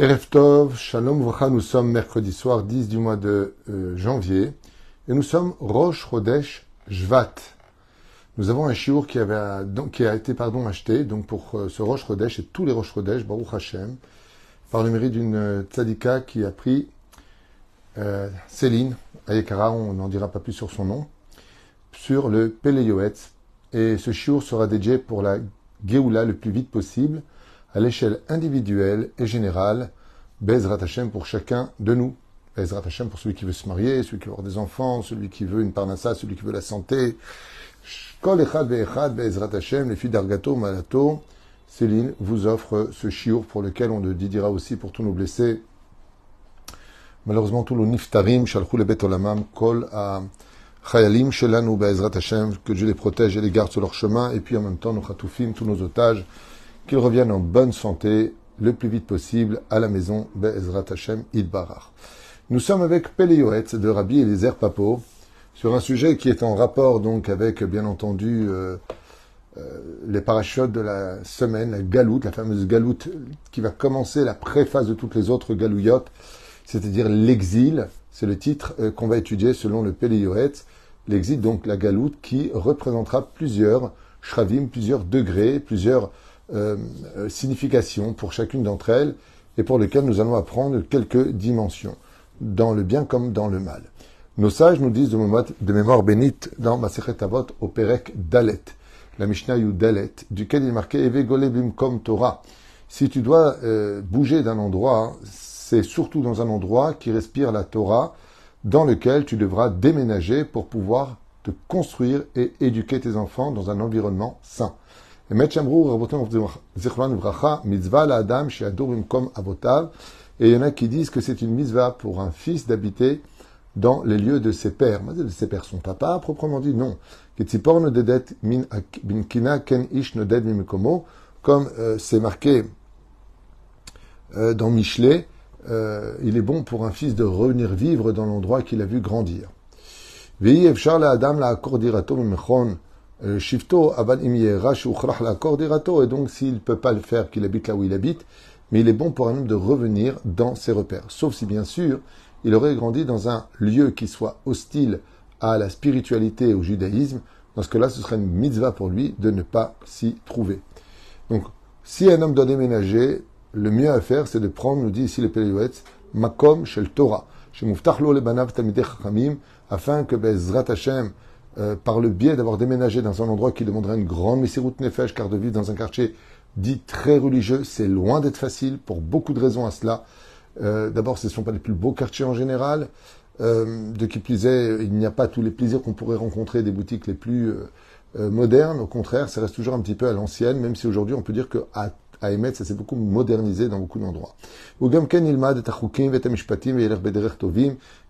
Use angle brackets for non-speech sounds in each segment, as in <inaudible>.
Erev Tov, Shalom Vracha, nous sommes mercredi soir 10 du mois de euh, janvier et nous sommes Rosh Chodesh Jvat. Nous avons un chiour qui, avait, donc, qui a été pardon, acheté donc pour euh, ce Rosh Chodesh et tous les Rosh Chodesh, Baruch Hashem, par le mérite d'une euh, tzadika qui a pris Céline Ayekara, on n'en dira pas plus sur son nom, sur le Peleyoetz. Et ce chiour sera dédié pour la Géoula le plus vite possible à l'échelle individuelle et générale, Bezrat Hashem pour chacun de nous. Bezrat Hashem pour celui qui veut se marier, celui qui veut avoir des enfants, celui qui veut une parnassa, celui qui veut la santé. Kol Echad Ve'echad Bezrat Hashem, les filles d'Argato, Malato. Céline vous offre ce chiour pour lequel on le didira aussi pour tous nos blessés. Malheureusement, tous nos niftarim, shalchou le bet olamam, kol a chayalim shelanu be'ezrat Hashem, que Dieu les protège et les garde sur leur chemin, et puis en même temps, nos chatoufim, tous nos otages, qu'ils reviennent en bonne santé le plus vite possible à la maison Be'ezrat Hashem Idbarach. Nous sommes avec Peleyoetz de Rabbi Eliezer Papo sur un sujet qui est en rapport donc avec bien entendu euh, euh, les parachutes de la semaine, la galoute, la fameuse galoute qui va commencer la préface de toutes les autres galouillottes, c'est-à-dire l'exil. C'est le titre euh, qu'on va étudier selon le Peleyoetz. L'exil, donc la galoute, qui représentera plusieurs shravim, plusieurs degrés, plusieurs euh, signification pour chacune d'entre elles et pour lesquelles nous allons apprendre quelques dimensions, dans le bien comme dans le mal. Nos sages nous disent de mémoire, bénite dans Masechet Avot au Perek Dalet, la Mishnah Dalet, duquel il est marqué Eve Golebim comme Torah. Si tu dois euh, bouger d'un endroit, c'est surtout dans un endroit qui respire la Torah, dans lequel tu devras déménager pour pouvoir te construire et éduquer tes enfants dans un environnement sain. Et il y en a qui disent que c'est une mitzvah pour un fils d'habiter dans les lieux de ses pères. Mais ses pères, son papa, proprement dit, non. Comme euh, c'est marqué euh, dans Michelet, euh, il est bon pour un fils de revenir vivre dans l'endroit qu'il a vu grandir. Euh, Shifto, et donc s'il ne peut pas le faire, qu'il habite là où il habite, mais il est bon pour un homme de revenir dans ses repères. Sauf si, bien sûr, il aurait grandi dans un lieu qui soit hostile à la spiritualité et au judaïsme. Dans ce cas-là, ce serait une mitzvah pour lui de ne pas s'y trouver. Donc, si un homme doit déménager, le mieux à faire, c'est de prendre, nous dit ici le Péléouetz, Makom shel Torah, chez le Banav afin que Bezrat Hashem, euh, par le biais d'avoir déménagé dans un endroit qui demanderait une grande route Nefesh, car de vivre dans un quartier dit très religieux, c'est loin d'être facile, pour beaucoup de raisons à cela. Euh, d'abord, ce ne sont pas les plus beaux quartiers en général. Euh, de qui plus il n'y a pas tous les plaisirs qu'on pourrait rencontrer des boutiques les plus modernes. Au contraire, ça reste toujours un petit peu à l'ancienne, même si aujourd'hui on peut dire que à émettre, ça s'est beaucoup modernisé dans beaucoup d'endroits.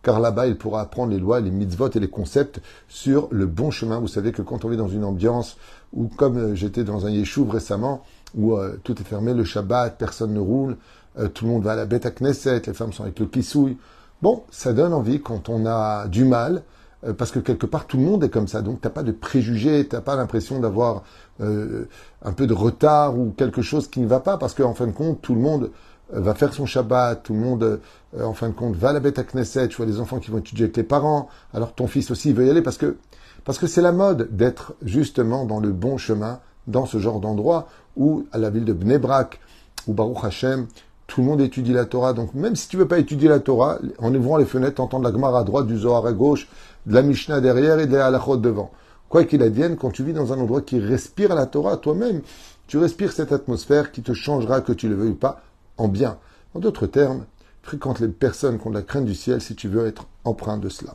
Car là-bas, il pourra apprendre les lois, les mitzvot et les concepts sur le bon chemin. Vous savez que quand on est dans une ambiance où, comme euh, j'étais dans un yeshuv récemment, où euh, tout est fermé, le Shabbat, personne ne roule, euh, tout le monde va à la bête à Knesset, les femmes sont avec le kissouille. Bon, ça donne envie quand on a du mal, euh, parce que quelque part tout le monde est comme ça, donc t'as pas de préjugés, t'as pas l'impression d'avoir euh, un peu de retard ou quelque chose qui ne va pas, parce qu'en fin de compte tout le monde euh, va faire son Shabbat, tout le monde en fin de compte va à la bête à Knesset, tu vois les enfants qui vont étudier avec les parents, alors ton fils aussi veut y aller parce que parce que c'est la mode d'être justement dans le bon chemin, dans ce genre d'endroit où à la ville de Bnebrak, ou Baruch Hashem, tout le monde étudie la Torah. Donc même si tu veux pas étudier la Torah, en ouvrant les fenêtres, entendre la Gemara à droite, du Zohar à gauche, de la Mishnah derrière et de la Halachot devant. Quoi qu'il advienne, quand tu vis dans un endroit qui respire la Torah, toi-même, tu respires cette atmosphère qui te changera, que tu le veuilles ou pas, en bien. En d'autres termes, fréquente les personnes qui ont la crainte du ciel si tu veux être empreint de cela.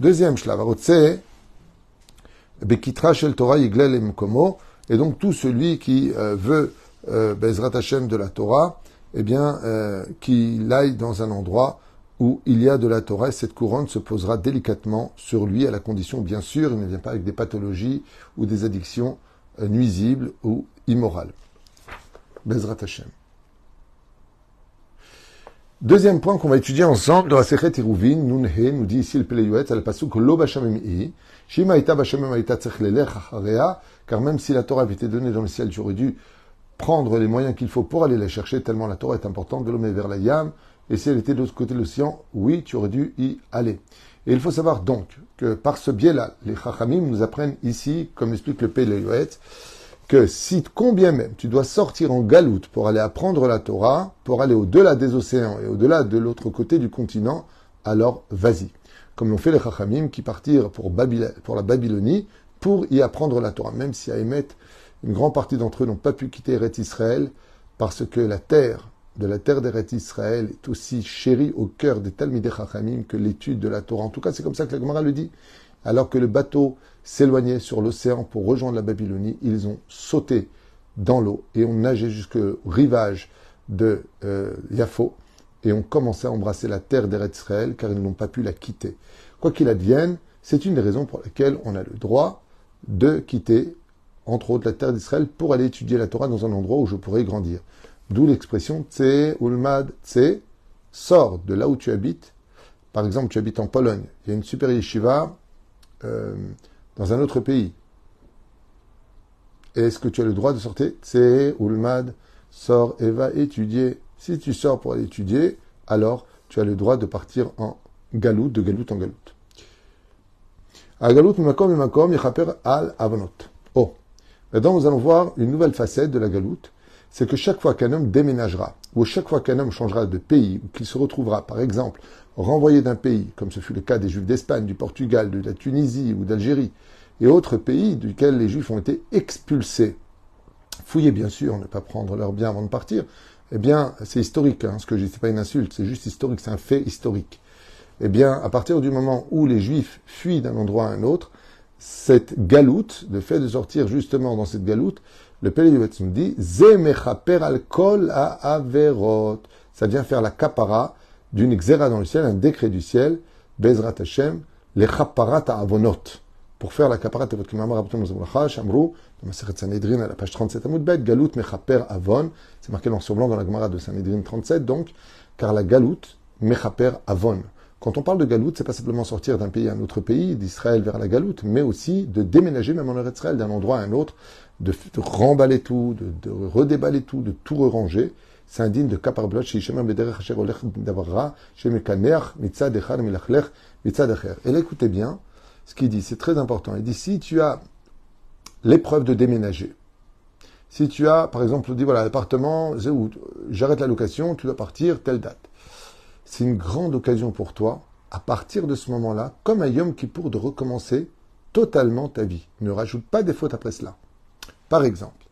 Deuxième shlav, Bekitra shel Torah yiglel emkomo, et donc tout celui qui euh, veut euh, Bezrat Hashem de la Torah, eh bien, euh, qu'il aille dans un endroit où il y a de la Torah, cette couronne se posera délicatement sur lui, à la condition, bien sûr, il ne vient pas avec des pathologies ou des addictions euh, nuisibles ou immorales. Bezrat Hashem. Deuxième point qu'on va étudier ensemble dans la Sechet Iruvin, Nunhe, nous dit ici le Peleyuet, al pasuk lo bashamim shima ita bashamim ita tzech car même si la Torah avait été donnée dans le ciel, tu aurais dû prendre les moyens qu'il faut pour aller la chercher, tellement la Torah est importante, de l'homme vers la Yam. Et si elle était de l'autre côté de l'océan, oui, tu aurais dû y aller. Et il faut savoir donc que par ce biais-là, les Chachamim nous apprennent ici, comme explique le Pele que si combien même tu dois sortir en galoute pour aller apprendre la Torah, pour aller au-delà des océans et au-delà de l'autre côté du continent, alors vas-y. Comme l'ont fait les Chachamim qui partirent pour, pour la Babylonie pour y apprendre la Torah, même si à émettre une grande partie d'entre eux n'ont pas pu quitter Eret Israël parce que la terre de la terre d'Eret Israël est aussi chérie au cœur des Talmidei Chachamim que l'étude de la Torah. En tout cas, c'est comme ça que la Gemara le dit. Alors que le bateau s'éloignait sur l'océan pour rejoindre la Babylonie, ils ont sauté dans l'eau et ont nagé jusqu'au rivage de euh, Yafo et ont commencé à embrasser la terre d'Eretz Israël car ils n'ont pas pu la quitter. Quoi qu'il advienne, c'est une des raisons pour lesquelles on a le droit de quitter, entre autres, la terre d'Israël pour aller étudier la Torah dans un endroit où je pourrais grandir. D'où l'expression Tse Ulmad Tse, sors de là où tu habites. Par exemple, tu habites en Pologne, il y a une super yeshiva euh, dans un autre pays. Est-ce que tu as le droit de sortir C'est Ulmad, sors et va étudier. Si tu sors pour aller étudier, alors tu as le droit de partir en galoute, de galoute en galoute. À galoute, makom et makom, al avonot. Oh. Maintenant, nous allons voir une nouvelle facette de la galoute. C'est que chaque fois qu'un homme déménagera, ou chaque fois qu'un homme changera de pays, ou qu'il se retrouvera, par exemple, renvoyé d'un pays, comme ce fut le cas des Juifs d'Espagne, du Portugal, de la Tunisie ou d'Algérie, et autres pays duquel les Juifs ont été expulsés. Fouillez bien sûr, ne pas prendre leurs biens avant de partir. Eh bien, c'est historique, hein, ce que je dis, c'est pas une insulte, c'est juste historique, c'est un fait historique. Eh bien, à partir du moment où les Juifs fuient d'un endroit à un autre, cette galoute, le fait de sortir justement dans cette galoute, le Pélé du nous dit, Zemechaper al kol a averot. Ça vient faire la kapara d'une xéra dans le ciel, un décret du ciel, Bezrat Hashem, les chaparat avonot. Pour faire la kaparat de votre kimamar abtom zamracha, shamru, dans Maseret Sanhedrin à la page 37 à Moudbet, Galout mechaper avon, c'est marqué en sur blanc dans la Gemara de Sanhedrin 37, donc, car la galoute mechaper avon. Quand on parle de galoute, c'est pas simplement sortir d'un pays à un autre pays, d'Israël vers la galoute, mais aussi de déménager même en Israël d'un endroit à un autre, de, remballer tout, de, redéballer tout, de tout ranger c'est indigne de kaparblot chez. Et là, écoutez bien ce qu'il dit, c'est très important. Il dit si tu as l'épreuve de déménager, si tu as, par exemple, dit voilà, l'appartement, j'arrête la location, tu dois partir, telle date. C'est une grande occasion pour toi, à partir de ce moment-là, comme un Yom Kippour, de recommencer totalement ta vie. Ne rajoute pas des fautes après cela. Par exemple,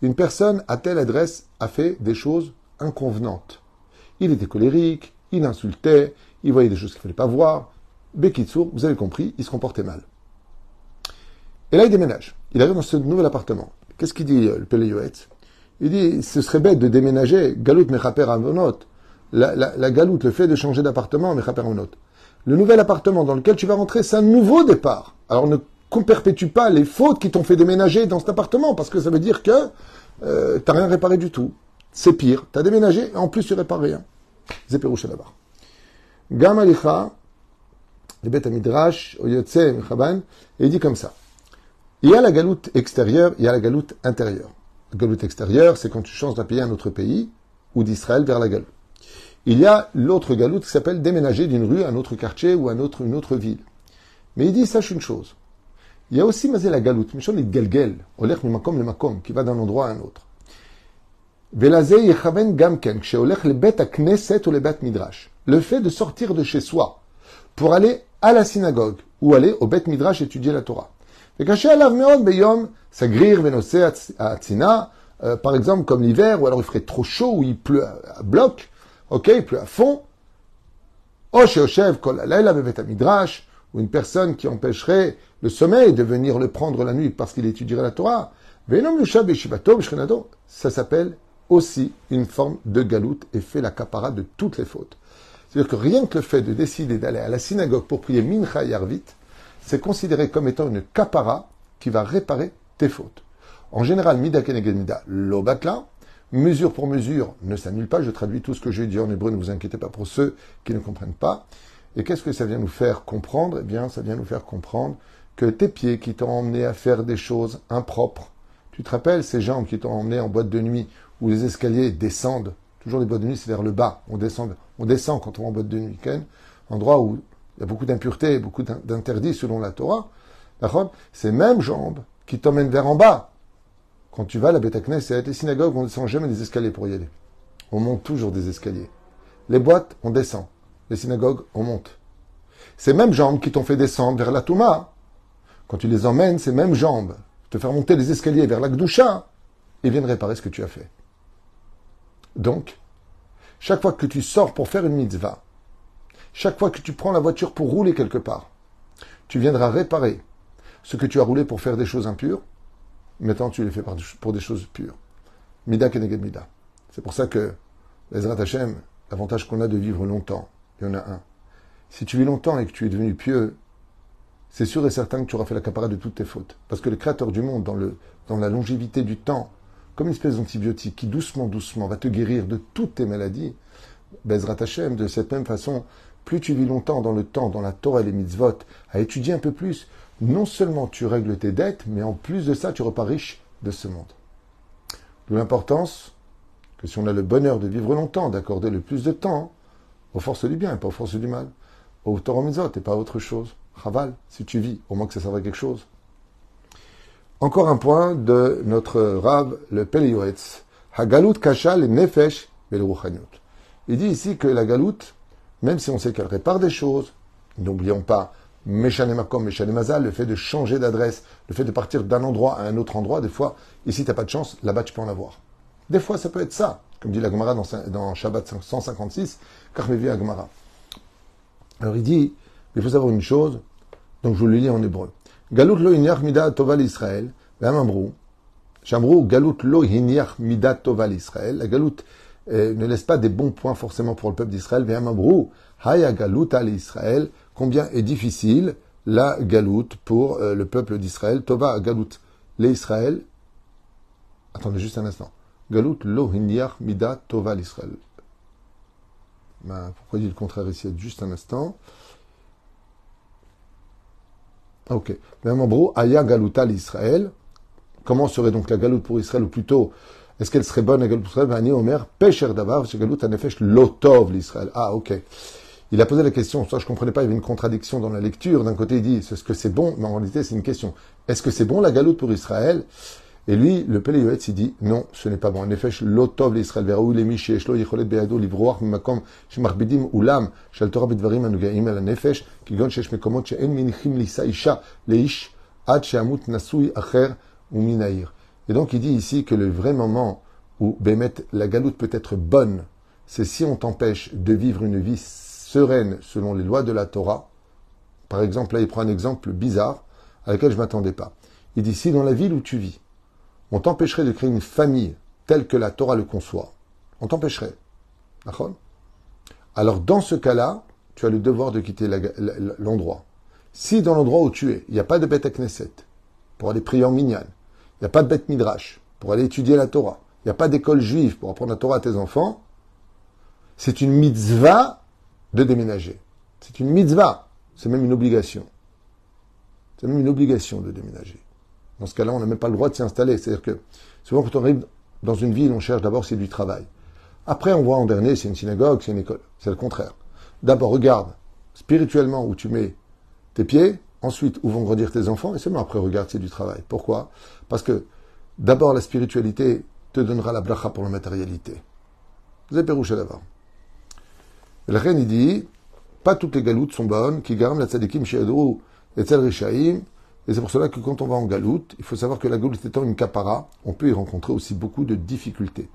une personne à telle adresse a fait des choses inconvenantes. Il était colérique, il insultait, il voyait des choses qu'il ne fallait pas voir. Bekitsour, vous avez compris, il se comportait mal. Et là, il déménage. Il arrive dans ce nouvel appartement. Qu'est-ce qu'il dit, le Péléoët Il dit, ce serait bête de déménager, galout mechaper avonot. La, la, la galoute, le fait de changer d'appartement. Le nouvel appartement dans lequel tu vas rentrer, c'est un nouveau départ. Alors ne perpétue pas les fautes qui t'ont fait déménager dans cet appartement, parce que ça veut dire que euh, t'as rien réparé du tout. C'est pire. T'as déménagé, et en plus tu répares rien. Zéperouche là-bas. Gam alicha, le bet midrash, oyotse mechaban, il dit comme ça. Il y a la galoute extérieure, il y a la galoute intérieure. La galoute extérieure, c'est quand tu changes d'un pays à un autre pays, ou d'Israël vers la galoute. Il y a l'autre galoute qui s'appelle déménager d'une rue à un autre quartier ou à une autre ville. Mais il dit, sache une chose. Il y a aussi Mazé la galoute, Michon et Galgel, Olech le qui va d'un endroit à un autre. Le fait de sortir de chez soi pour aller à la synagogue ou aller au Bet Midrash étudier la Torah. Euh, par exemple, comme l'hiver, ou alors il ferait trop chaud, ou il pleut à bloc, Ok, plus à fond. Oshev Kolalaila Bevet Midrash, ou une personne qui empêcherait le sommeil de venir le prendre la nuit parce qu'il étudierait la Torah. Venom Yushab ça s'appelle aussi une forme de galoute et fait la capara de toutes les fautes. C'est-à-dire que rien que le fait de décider d'aller à la synagogue pour prier Mincha Yarvit, c'est considéré comme étant une capara qui va réparer tes fautes. En général, Mida Keneged Mida, l'obatla, mesure pour mesure, ne s'annule pas. Je traduis tout ce que j'ai dit en hébreu, ne vous inquiétez pas pour ceux qui ne comprennent pas. Et qu'est-ce que ça vient nous faire comprendre? Eh bien, ça vient nous faire comprendre que tes pieds qui t'ont emmené à faire des choses impropres, Tu te rappelles ces jambes qui t'ont emmené en boîte de nuit où les escaliers descendent Toujours les boîtes de nuit, c'est vers le bas. On descend, on descend quand on va en boîte de nuit. Endroit où il y a beaucoup d'impuretés, beaucoup d'interdits selon la Torah. Ces mêmes jambes qui t'emmènent vers en bas. Quand tu vas à la c'est les synagogues, on ne descend jamais des escaliers pour y aller. On monte toujours des escaliers. Les boîtes, on descend. Les synagogues, on monte. Ces mêmes jambes qui t'ont fait descendre vers la Touma, quand tu les emmènes, ces mêmes jambes, te faire monter les escaliers vers la Gdoucha, ils viennent réparer ce que tu as fait. Donc, chaque fois que tu sors pour faire une mitzvah, chaque fois que tu prends la voiture pour rouler quelque part, tu viendras réparer ce que tu as roulé pour faire des choses impures. Maintenant, tu les fais pour des choses pures. Mida keneged mida. C'est pour ça que, Ezrat Hashem, l'avantage qu'on a de vivre longtemps, il y en a un. Si tu vis longtemps et que tu es devenu pieux, c'est sûr et certain que tu auras fait la capara de toutes tes fautes. Parce que le Créateur du monde, dans, le, dans la longévité du temps, comme une espèce d'antibiotique qui doucement, doucement va te guérir de toutes tes maladies, Bezrat Hashem, de cette même façon, plus tu vis longtemps dans le temps, dans la Torah et les mitzvot, à étudier un peu plus, non seulement tu règles tes dettes, mais en plus de ça, tu repars riche de ce monde. D'où l'importance que si on a le bonheur de vivre longtemps, d'accorder le plus de temps aux forces du bien et pas aux forces du mal, aux Torah mitzvot et pas à autre chose. Raval, si tu vis, au moins que ça serve à quelque chose. Encore un point de notre Rav, le Pelioetz. Hagalut kashal nefesh Il dit ici que la galoute, même si on sait qu'elle répare des choses, n'oublions pas Meshanemakom, Meshanemazal, le fait de changer d'adresse, le fait de partir d'un endroit à un autre endroit, des fois, ici tu n'as pas de chance, là-bas tu peux en avoir. Des fois ça peut être ça, comme dit la Gemara dans, dans Shabbat 156, Karmevi Gemara. Alors il dit, il faut savoir une chose, donc je vous le lis en hébreu. Galut lo inyach mida toval Israël, ambrou. Chambrou, galut lo inyach mida toval Israël. La galoute euh, ne laisse pas des bons points forcément pour le peuple d'Israël. ambrou, haya galut al Israël. Combien est difficile la galoute pour euh, le peuple d'Israël. Tova galoute l'Israël. Attendez juste un instant. Galut lo mida toval Israël. Ben, pourquoi dit le contraire ici? Juste un instant. Ok. Même en Aya Galuta l'Israël. Comment serait donc la galoute pour Israël, ou plutôt, est-ce qu'elle serait bonne la galoute pour Israël? Vani Omer, Pesher Davar, Galut Anefesh Lotov l'Israël. Ah, ok. Il a posé la question, ça je ne comprenais pas, il y avait une contradiction dans la lecture. D'un côté, il dit, est-ce que c'est bon Mais en réalité, c'est une question. Est-ce que c'est bon la galoute pour Israël? Et lui, le Péléoetz, il dit, non, ce n'est pas bon. En effet, l'otov l'Israël, les miché, shlo yicholet beado, makom, shemachbidim, ulam, bedvarim anugaim nefesh, kigon shesh mekomot minichim lisa isha, leish, ad nasui acher, ou. Et donc, il dit ici que le vrai moment où, Bémet, la galoute peut être bonne, c'est si on t'empêche de vivre une vie sereine selon les lois de la Torah. Par exemple, là, il prend un exemple bizarre, à laquelle je ne m'attendais pas. Il dit, si dans la ville où tu vis, on t'empêcherait de créer une famille telle que la Torah le conçoit. On t'empêcherait. Alors dans ce cas-là, tu as le devoir de quitter l'endroit. Si dans l'endroit où tu es, il n'y a pas de bête à Knesset pour aller prier en minyan, il n'y a pas de bête midrash pour aller étudier la Torah, il n'y a pas d'école juive pour apprendre la Torah à tes enfants, c'est une mitzvah de déménager. C'est une mitzvah. C'est même une obligation. C'est même une obligation de déménager. Dans ce cas-là, on n'a même pas le droit de s'y installer. C'est-à-dire que souvent, quand on arrive dans une ville, on cherche d'abord c'est du travail. Après, on voit en dernier, c'est une synagogue, c'est une école. C'est le contraire. D'abord, regarde spirituellement où tu mets tes pieds, ensuite où vont grandir tes enfants, et seulement après, regarde c'est du travail. Pourquoi? Parce que d'abord, la spiritualité te donnera la bracha pour la matérialité. Vous avez d'abord. Le reine, dit, pas toutes les galoutes sont bonnes, qui gardent la tzadikim shiadou et rishaim, et c'est pour cela que quand on va en galoute, il faut savoir que la galoute étant une capara, on peut y rencontrer aussi beaucoup de difficultés.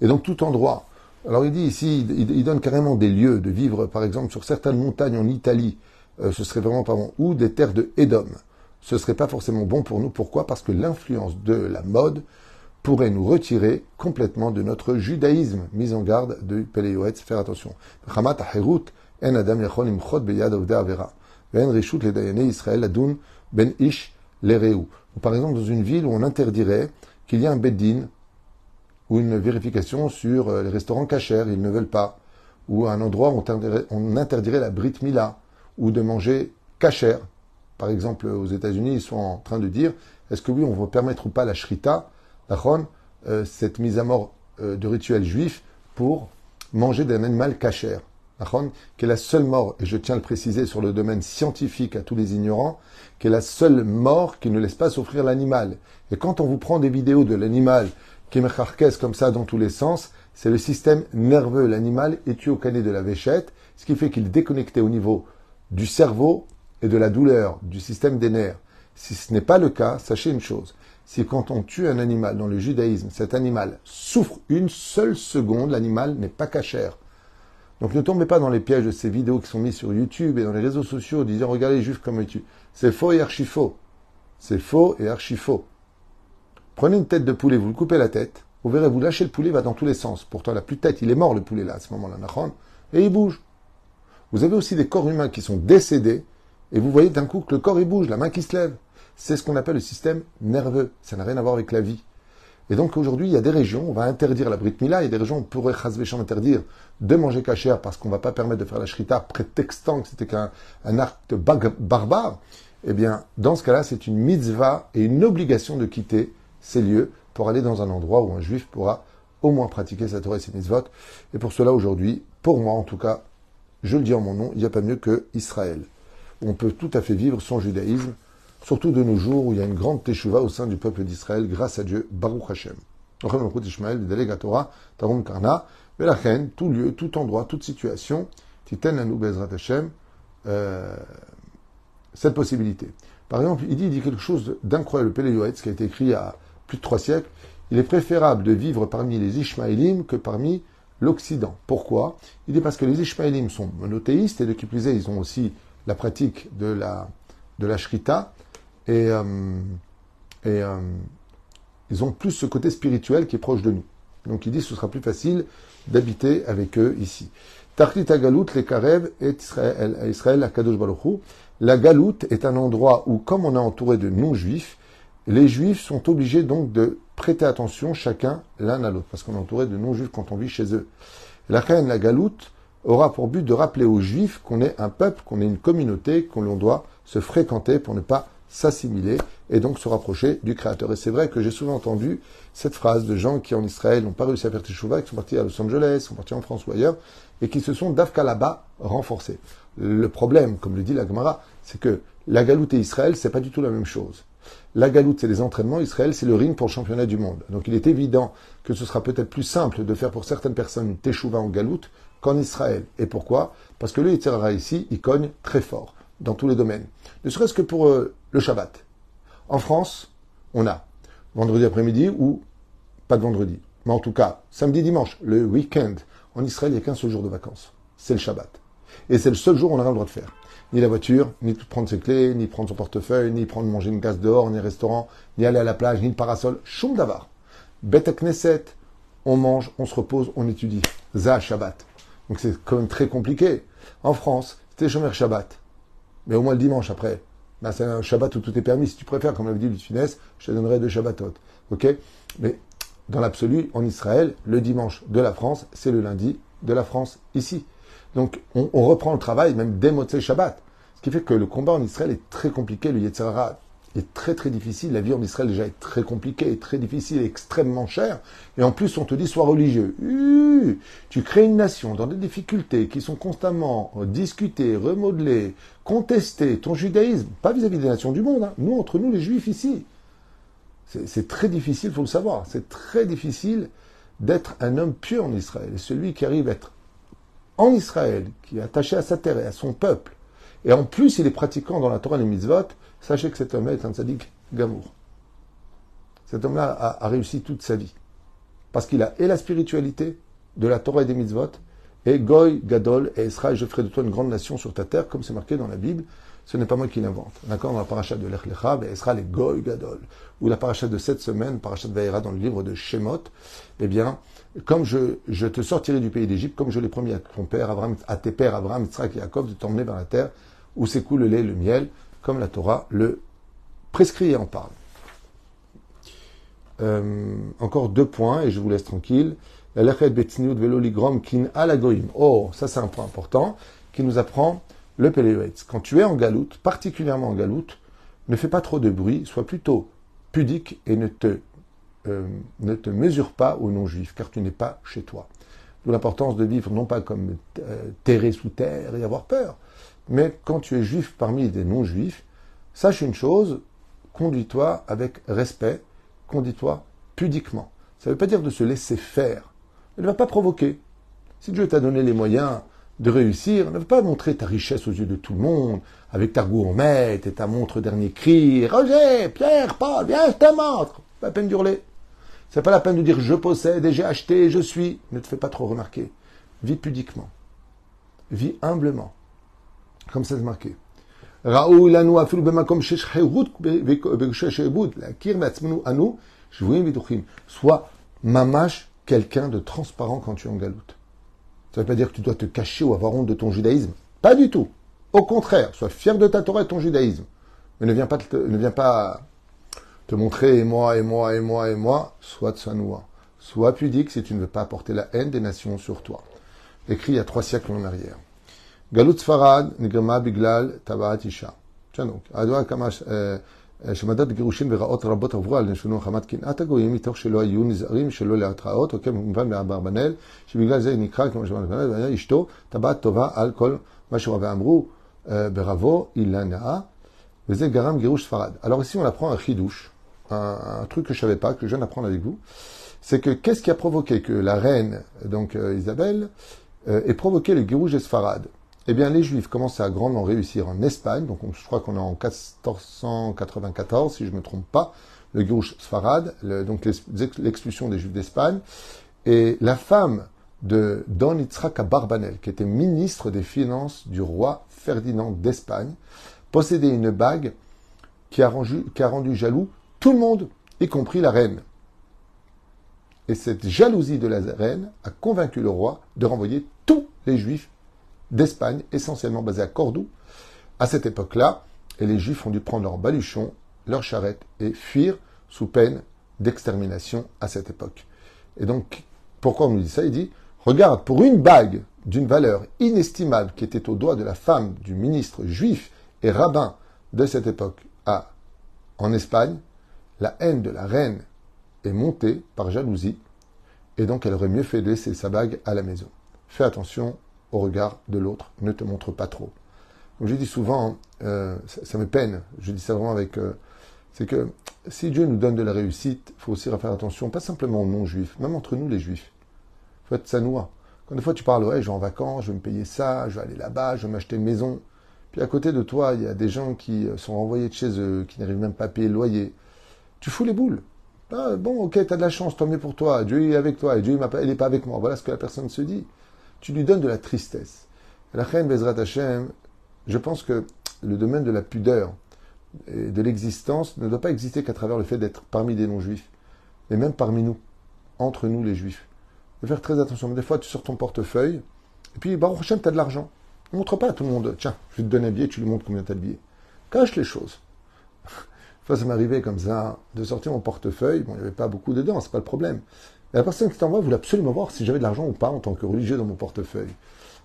Et donc tout endroit. Alors il dit ici, il donne carrément des lieux de vivre, par exemple, sur certaines montagnes en Italie, euh, ce serait vraiment pas bon, ou des terres de Édom. Ce serait pas forcément bon pour nous. Pourquoi? Parce que l'influence de la mode pourrait nous retirer complètement de notre judaïsme. Mise en garde de Péléoetz, faire attention. par exemple dans une ville où on interdirait qu'il y ait un beddin ou une vérification sur euh, les restaurants cachers, ils ne veulent pas. Ou un endroit où on interdirait, la brit mila, ou de manger cachère. Par exemple, aux États-Unis, ils sont en train de dire est-ce que oui, on va permettre ou pas la shrita, la euh, cette mise à mort euh, de rituel juif pour manger d'un animal cachère, qui est la seule mort, et je tiens à le préciser sur le domaine scientifique à tous les ignorants, qui est la seule mort qui ne laisse pas souffrir l'animal. Et quand on vous prend des vidéos de l'animal qui me comme ça dans tous les sens, c'est le système nerveux. L'animal est tué au canet de la véchette, ce qui fait qu'il est déconnecté au niveau du cerveau et de la douleur, du système des nerfs. Si ce n'est pas le cas, sachez une chose. Si quand on tue un animal dans le judaïsme, cet animal souffre une seule seconde, l'animal n'est pas cachère. Donc ne tombez pas dans les pièges de ces vidéos qui sont mises sur YouTube et dans les réseaux sociaux disant regardez les juifs comme ils tuent. C'est faux et archi faux. C'est faux et archi faux. Prenez une tête de poulet, vous le coupez la tête, vous verrez, vous lâchez le poulet, il va dans tous les sens. Pourtant, la plus tête, il est mort le poulet là, à ce moment-là, et il bouge. Vous avez aussi des corps humains qui sont décédés, et vous voyez d'un coup que le corps il bouge, la main qui se lève. C'est ce qu'on appelle le système nerveux. Ça n'a rien à voir avec la vie. Et donc aujourd'hui, il y a des régions, on va interdire la Brit Mila, il y a des régions on pourrait chasvéchant interdire de manger cachère parce qu'on ne va pas permettre de faire la shrita prétextant que c'était qu'un acte barbare. Eh bien, dans ce cas-là, c'est une mitzvah et une obligation de quitter ces lieux pour aller dans un endroit où un juif pourra au moins pratiquer sa Torah et ses mitzvot. Et pour cela, aujourd'hui, pour moi en tout cas, je le dis en mon nom, il n'y a pas mieux que Israël. On peut tout à fait vivre son judaïsme, surtout de nos jours où il y a une grande teshuva au sein du peuple d'Israël, grâce à Dieu, Baruch Hashem. tout lieu, tout endroit, toute situation, Titen Anou Bezrat Hashem, euh, cette possibilité. Par exemple, il dit, quelque chose d'incroyable, le qui a été écrit à plus de trois siècles, il est préférable de vivre parmi les Ishmaélim que parmi l'Occident. Pourquoi? Il dit parce que les Ishmaélim sont monothéistes et de qui plus est, ils ont aussi la pratique de la, de la Shrita et, euh, et euh, ils ont plus ce côté spirituel qui est proche de nous. Donc il dit ce sera plus facile d'habiter avec eux ici. Tarklit Galut, les Karev et Israël, Israël à Kadosh Baruch La Galoute est un endroit où, comme on est entouré de non-juifs, les juifs sont obligés donc de prêter attention chacun l'un à l'autre, parce qu'on est entouré de non-juifs quand on vit chez eux. La reine, la galoute, aura pour but de rappeler aux juifs qu'on est un peuple, qu'on est une communauté, qu'on doit se fréquenter pour ne pas s'assimiler et donc se rapprocher du Créateur. Et c'est vrai que j'ai souvent entendu cette phrase de gens qui en Israël n'ont pas réussi à faire Teshuvah, qui sont partis à Los Angeles, sont partis en France ou ailleurs, et qui se sont d'Afka là-bas renforcés. Le problème, comme le dit la Gemara, c'est que la galoute et Israël, c'est pas du tout la même chose. La galoute, c'est les entraînements. Israël, c'est le ring pour le championnat du monde. Donc il est évident que ce sera peut-être plus simple de faire pour certaines personnes une teshuva en galoute qu'en Israël. Et pourquoi? Parce que le Yitzhara ici, il cogne très fort dans tous les domaines. Ne serait-ce que pour euh, le Shabbat. En France, on a vendredi après-midi ou pas de vendredi. Mais en tout cas, samedi, dimanche, le week-end. En Israël, il n'y a qu'un seul jour de vacances. C'est le Shabbat. Et c'est le seul jour où on aura le droit de faire ni la voiture, ni prendre ses clés, ni prendre son portefeuille, ni prendre manger une glace dehors, ni restaurant, ni aller à la plage, ni le parasol. Choum d'avar. Bête Knesset, on mange, on se repose, on étudie. Za Shabbat. Donc c'est quand même très compliqué. En France, c'était Shomer Shabbat. Mais au moins le dimanche après. Ben, c'est un Shabbat où tout est permis. Si tu préfères, comme l'avait dit Finesse, je te donnerai deux Shabbatot. Ok? Mais dans l'absolu, en Israël, le dimanche de la France, c'est le lundi de la France ici. Donc on, reprend le travail même dès Motzei Shabbat. Ce qui fait que le combat en Israël est très compliqué, le Yetzirah est très très difficile. La vie en Israël déjà est très compliquée, est très difficile, extrêmement chère. Et en plus, on te dit sois religieux. tu crées une nation dans des difficultés qui sont constamment discutées, remodelées, contestées. Ton judaïsme, pas vis-à-vis des nations du monde, hein. nous entre nous les juifs ici. C'est très difficile, il faut le savoir. C'est très difficile d'être un homme pur en Israël. Celui qui arrive à être en Israël, qui est attaché à sa terre et à son peuple, et en plus il est pratiquant dans la Torah et les mitzvot, sachez que cet homme-là est un tzaddik gamour. Cet homme-là a, réussi toute sa vie. Parce qu'il a et la spiritualité de la Torah et des mitzvot, et Goy, Gadol et Esra, et je ferai de toi une grande nation sur ta terre, comme c'est marqué dans la Bible. Ce n'est pas moi qui l'invente. D'accord? Dans la paracha de Lech Lecha, Esra, les Goy, Gadol. Ou la paracha de cette semaine, paracha de Vaïra dans le livre de Shemot, eh bien, comme je, te sortirai du pays d'Égypte, comme je l'ai promis à ton père, Abraham, à tes pères, Abraham, Yitzhak et Yaakov, de t'emmener vers la terre où s'écoule le lait et le miel, comme la Torah le prescrit et en parle. Euh, encore deux points, et je vous laisse tranquille. La Oh, ça c'est un point important, qui nous apprend le Péléoetz. Quand tu es en galoute, particulièrement en galoute, ne fais pas trop de bruit, sois plutôt pudique et ne te, euh, ne te mesure pas aux non-juifs, car tu n'es pas chez toi. D'où l'importance de vivre non pas comme euh, terré sous terre et avoir peur, mais quand tu es juif parmi des non-juifs, sache une chose, conduis-toi avec respect, conduis-toi pudiquement. Ça ne veut pas dire de se laisser faire. Ne va pas provoquer. Si Dieu t'a donné les moyens de réussir, ne va pas montrer ta richesse aux yeux de tout le monde, avec ta gourmette et ta montre dernier cri. Roger, Pierre, Paul, viens, je te montre. Pas la peine d'hurler. C'est pas la peine de dire je possède et j'ai acheté et je suis. Ne te fais pas trop remarquer. Vis pudiquement. Vis humblement. Comme ça c'est marqué. Sois mamache quelqu'un de transparent quand tu es en galoute. Ça ne veut pas dire que tu dois te cacher ou avoir honte de ton judaïsme. Pas du tout. Au contraire, sois fier de ta Torah et ton judaïsme. Mais ne viens pas te, ne viens pas te montrer et moi, et moi, et moi, et moi. Sois tsanoua. Sois pudique si tu ne veux pas apporter la haine des nations sur toi. Écrit il y a trois siècles en arrière. Galut Farad, Nigama Biglal, Tabaat Isha. Tiens donc, Adwa Kamash, שמדד גירושין ורעות רבות עברו על נשונו חמת קנאת הגויים מתוך שלא היו נזהרים שלא להתראות, או כמובן מאברבנאל, שבגלל זה נקרא כמו שאמרנו, והיה אשתו טבעת טובה על כל מה שרבה אמרו ברבו אילנה, וזה גרם גירוש ספרד. Alors ici on apprend un chidouche, un, un truc que je savais pas, que je viens d'apprendre avec vous, c'est que qu'est-ce qui a provoqué que la reine, donc euh, Isabelle, euh, ait provoqué le Girouj de Sfarad eh bien, les Juifs commencent à grandement réussir en Espagne. Donc, je crois qu'on est en 1494, si je ne me trompe pas, le Girouche Sfarad, donc l'expulsion des Juifs d'Espagne. Et la femme de Don Barbanel, qui était ministre des Finances du roi Ferdinand d'Espagne, possédait une bague a, qui a rendu jaloux tout le monde, y compris la reine. Et cette jalousie de la reine a convaincu le roi de renvoyer tous les Juifs d'Espagne, essentiellement basé à Cordoue, à cette époque-là, et les Juifs ont dû prendre leurs baluchons, leurs charrettes et fuir sous peine d'extermination à cette époque. Et donc, pourquoi on nous dit ça? Il dit, regarde, pour une bague d'une valeur inestimable qui était au doigt de la femme du ministre juif et rabbin de cette époque à, en Espagne, la haine de la reine est montée par jalousie, et donc elle aurait mieux fait de laisser sa bague à la maison. Fais attention au regard de l'autre. Ne te montre pas trop. Donc je dis souvent, euh, ça, me peine, je dis ça vraiment avec... Euh, c'est que si Dieu nous donne de la réussite, il faut aussi faire attention, pas simplement aux non-juifs, même entre nous les juifs. Il faut être sanois. Quand des fois tu parles, ouais, je vais en vacances, je vais me payer ça, je vais aller là-bas, je vais m'acheter une maison. Puis à côté de toi, il y a des gens qui sont renvoyés de chez eux, qui n'arrivent même pas à payer le loyer. Tu fous les boules. Ah, bon, ok, tu as de la chance, tant mieux pour toi. Dieu est avec toi et Dieu n'est pas avec moi. Voilà ce que la personne se dit tu lui donnes de la tristesse. La reine Bezrat je pense que le domaine de la pudeur et de l'existence ne doit pas exister qu'à travers le fait d'être parmi des non-juifs, mais même parmi nous, entre nous les juifs. De faire très attention. Des fois, tu sors ton portefeuille, et puis, Baruch Hashem, tu as de l'argent. Ne montre pas à tout le monde, tiens, je vais te donner un billet, tu lui montres combien tu as de billets. Cache les choses. <laughs> Fois, ça m'arrivait comme ça, de sortir mon portefeuille, bon, il n'y avait pas beaucoup dedans, c'est pas le problème la personne qui t'envoie voulait absolument voir si j'avais de l'argent ou pas en tant que religieux dans mon portefeuille.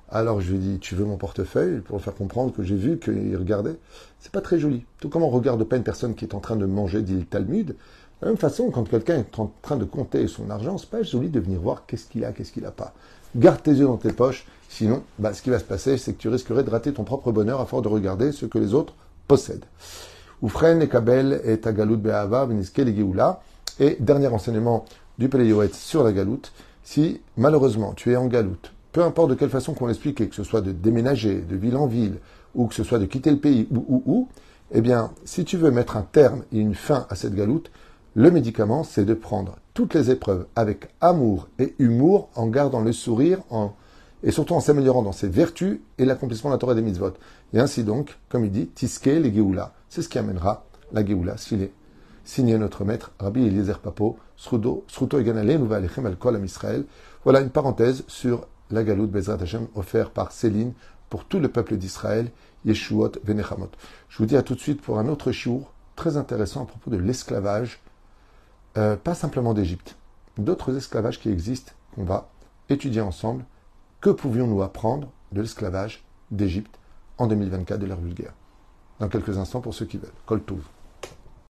Alors je lui dit, tu veux mon portefeuille pour faire comprendre que j'ai vu qu'il regardait. C'est pas très joli. Tout comme on regarde pas une personne qui est en train de manger, dit le Talmud. De la même façon, quand quelqu'un est en train de compter son argent, c'est pas joli de venir voir qu'est-ce qu'il a, qu'est-ce qu'il a pas. Garde tes yeux dans tes poches, sinon, bah, ce qui va se passer, c'est que tu risquerais de rater ton propre bonheur à force de regarder ce que les autres possèdent. Oufren et Kabel et Tagalout Be'ava, Beniske et Et dernier enseignement du Péléoët sur la galoute, si malheureusement tu es en galoute, peu importe de quelle façon qu'on l'explique, que ce soit de déménager de ville en ville, ou que ce soit de quitter le pays, ou, ou, ou, eh bien, si tu veux mettre un terme et une fin à cette galoute, le médicament, c'est de prendre toutes les épreuves avec amour et humour, en gardant le sourire, en, et surtout en s'améliorant dans ses vertus et l'accomplissement de la Torah des mitzvot. Et ainsi donc, comme il dit, tiske les Géoula. C'est ce qui amènera la Géoula, s'il est signé notre maître Rabbi Eliezer Papo, Sruto Eganale, Nouva Alechem Al Kol Israël. Voilà une parenthèse sur la galoute Bezrat Hashem offert par Céline pour tout le peuple d'Israël, Yeshuot Venechamot. Je vous dis à tout de suite pour un autre chiour très intéressant à propos de l'esclavage, euh, pas simplement d'Égypte, d'autres esclavages qui existent qu'on va étudier ensemble. Que pouvions-nous apprendre de l'esclavage d'Égypte en 2024 de l'ère vulgaire. Dans quelques instants pour ceux qui veulent. Kol Touv.